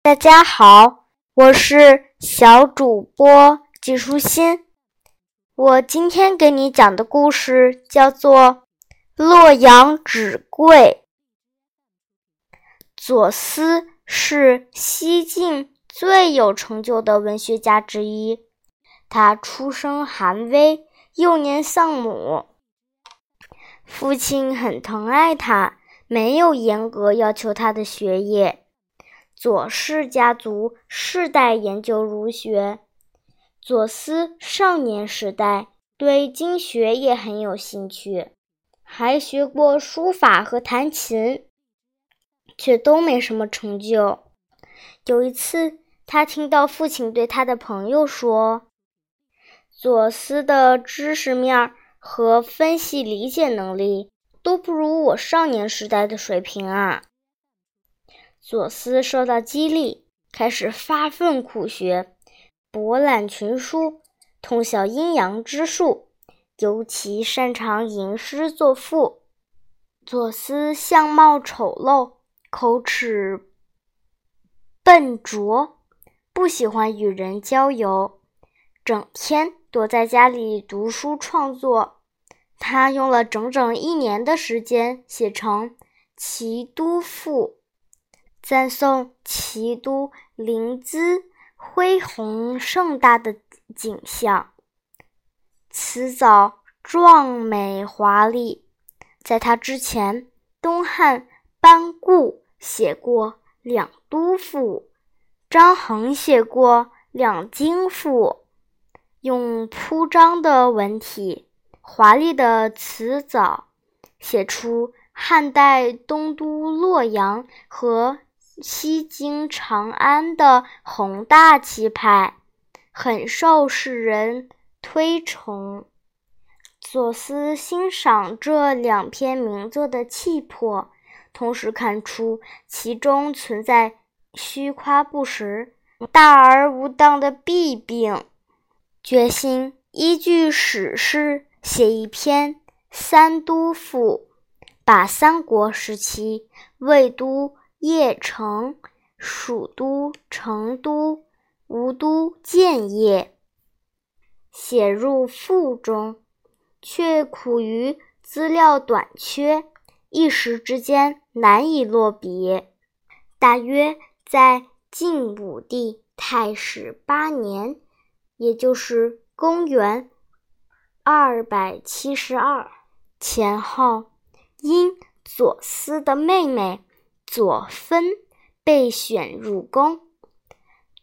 大家好，我是小主播季舒心。我今天给你讲的故事叫做《洛阳纸贵》。左思是西晋最有成就的文学家之一，他出生寒微，幼年丧母，父亲很疼爱他，没有严格要求他的学业。左氏家族世代研究儒学，左思少年时代对经学也很有兴趣，还学过书法和弹琴，却都没什么成就。有一次，他听到父亲对他的朋友说：“左思的知识面和分析理解能力都不如我少年时代的水平啊。”左思受到激励，开始发奋苦学，博览群书，通晓阴阳之术，尤其擅长吟诗作赋。左思相貌丑陋，口齿笨拙，不喜欢与人交游，整天躲在家里读书创作。他用了整整一年的时间写成《齐都赋》。赞颂齐都临淄恢宏盛大的景象，辞藻壮美华丽。在他之前，东汉班固写过《两都赋》，张衡写过《两京赋》，用铺张的文体、华丽的辞藻，写出汉代东都洛阳和。西京长安的宏大气派，很受世人推崇。左思欣赏这两篇名作的气魄，同时看出其中存在虚夸不实、大而无当的弊病，决心依据史诗写一篇《三都赋》，把三国时期魏都。邺城、蜀都、成都、吴都、建业写入赋中，却苦于资料短缺，一时之间难以落笔。大约在晋武帝太始八年，也就是公元二百七十二前后，因左思的妹妹。左芬被选入宫，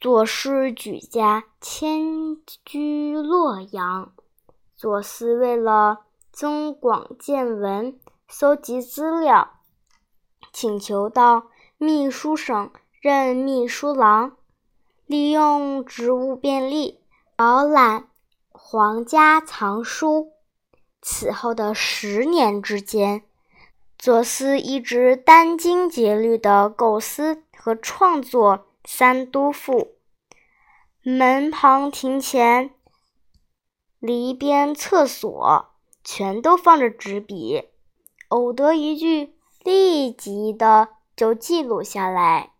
左氏举家迁居洛阳。左思为了增广见闻、搜集资料，请求到秘书省任秘书郎，利用职务便利饱览皇家藏书。此后的十年之间。左思一直殚精竭虑地构思和创作《三都赋》，门旁、庭前、篱边、厕所全都放着纸笔，偶得一句，立即的就记录下来。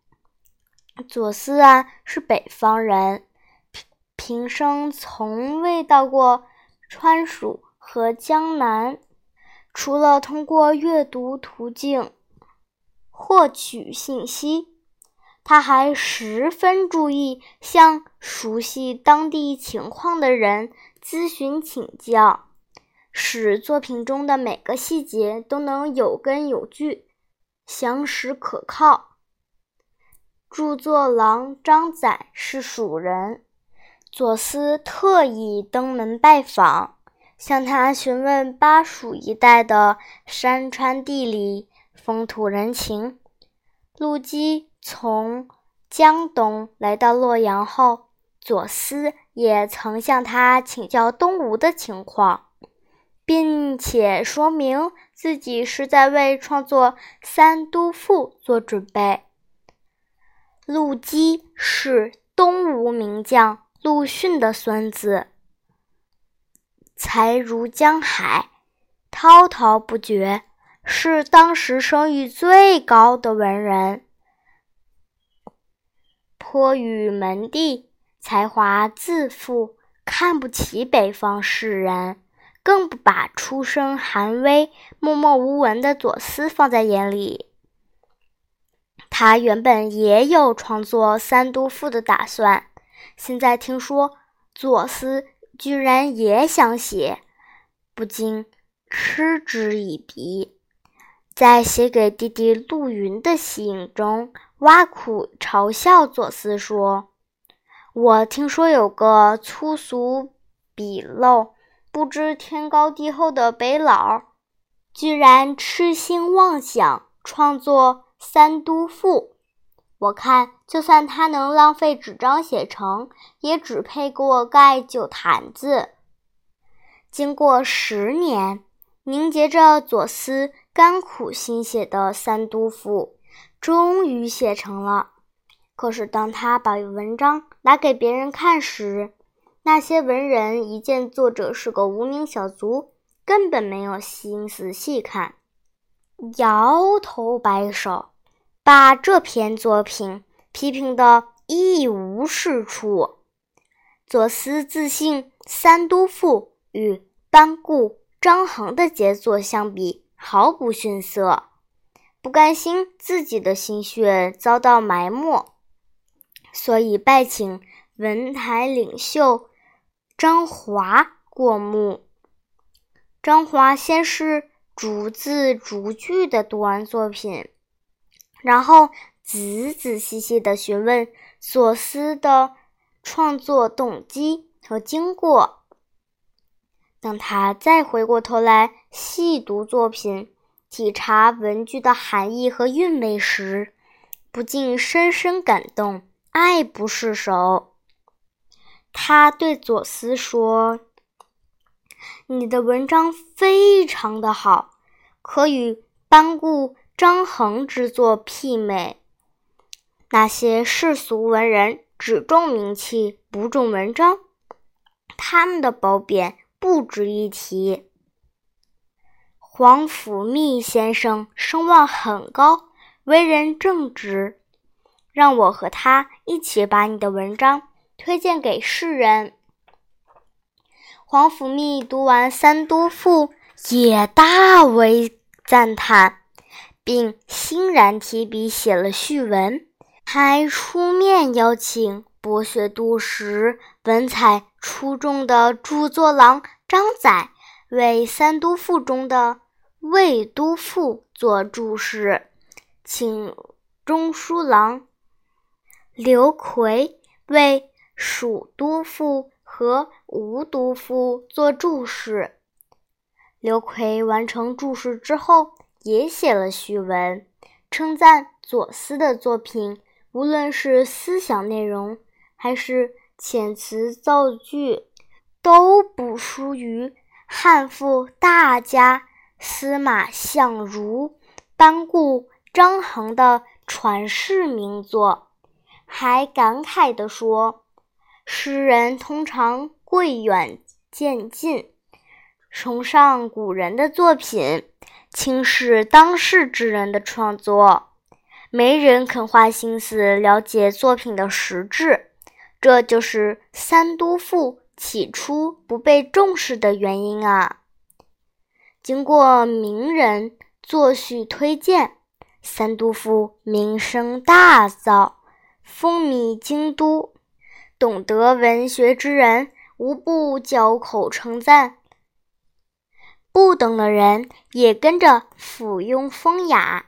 左思啊，是北方人，平平生从未到过川蜀和江南。除了通过阅读途径获取信息，他还十分注意向熟悉当地情况的人咨询请教，使作品中的每个细节都能有根有据、详实可靠。著作郎张载是蜀人，左思特意登门拜访。向他询问巴蜀一带的山川地理、风土人情。陆机从江东来到洛阳后，左思也曾向他请教东吴的情况，并且说明自己是在为创作《三都赋》做准备。陆机是东吴名将陆逊的孙子。才如江海，滔滔不绝，是当时声誉最高的文人。颇与门第，才华自负，看不起北方士人，更不把出身寒微、默默无闻的左思放在眼里。他原本也有创作《三都赋》的打算，现在听说左思居然也想写，不禁嗤之以鼻。在写给弟弟陆云的信中，挖苦嘲笑左思说：“我听说有个粗俗鄙陋、不知天高地厚的北佬，居然痴心妄想创作。”《三都赋》，我看就算他能浪费纸张写成，也只配给我盖酒坛子。经过十年，凝结着左思甘苦心血的《三都赋》终于写成了。可是，当他把文章拿给别人看时，那些文人一见作者是个无名小卒，根本没有心思细看，摇头摆手。把这篇作品批评得一无是处。左思自信《三都赋》与班固、张衡的杰作相比毫不逊色，不甘心自己的心血遭到埋没，所以拜请文坛领袖张华过目。张华先是逐字逐句地读完作品。然后仔仔细细地询问左思的创作动机和经过。当他再回过头来细读作品，体察文句的含义和韵味时，不禁深深感动，爱不释手。他对左思说：“你的文章非常的好，可与班固。”张衡之作媲美，那些世俗文人只重名气不重文章，他们的褒贬不值一提。黄甫密先生声望很高，为人正直，让我和他一起把你的文章推荐给世人。黄甫密读完《三都赋》，也大为赞叹。并欣然提笔写了序文，还出面邀请博学多识、文采出众的著作郎张载为《三都赋》中的“魏都赋”做注释，请中书郎刘奎为“蜀都赋”和“吴都赋”做注释。刘奎完成注释之后。也写了序文，称赞左思的作品，无论是思想内容还是遣词造句，都不输于汉赋大家司马相如、班固、张衡的传世名作，还感慨地说：“诗人通常贵远见近，崇尚古人的作品。”轻视当世之人的创作，没人肯花心思了解作品的实质，这就是《三都赋》起初不被重视的原因啊！经过名人作序推荐，《三都赋》名声大噪，风靡京都，懂得文学之人无不交口称赞。不懂的人也跟着附庸风雅，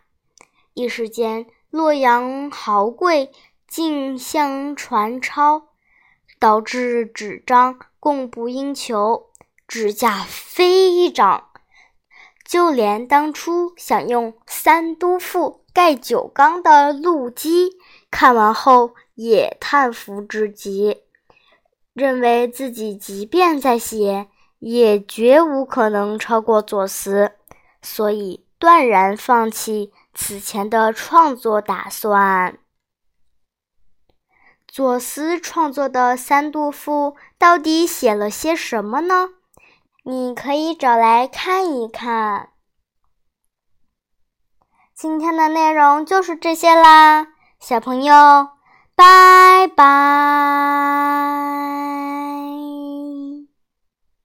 一时间洛阳豪贵竞相传抄，导致纸张供不应求，纸价飞涨。就连当初想用《三都赋》盖酒缸的陆机，看完后也叹服至极，认为自己即便再写。也绝无可能超过左思，所以断然放弃此前的创作打算。左思创作的《三都赋》到底写了些什么呢？你可以找来看一看。今天的内容就是这些啦，小朋友，拜拜。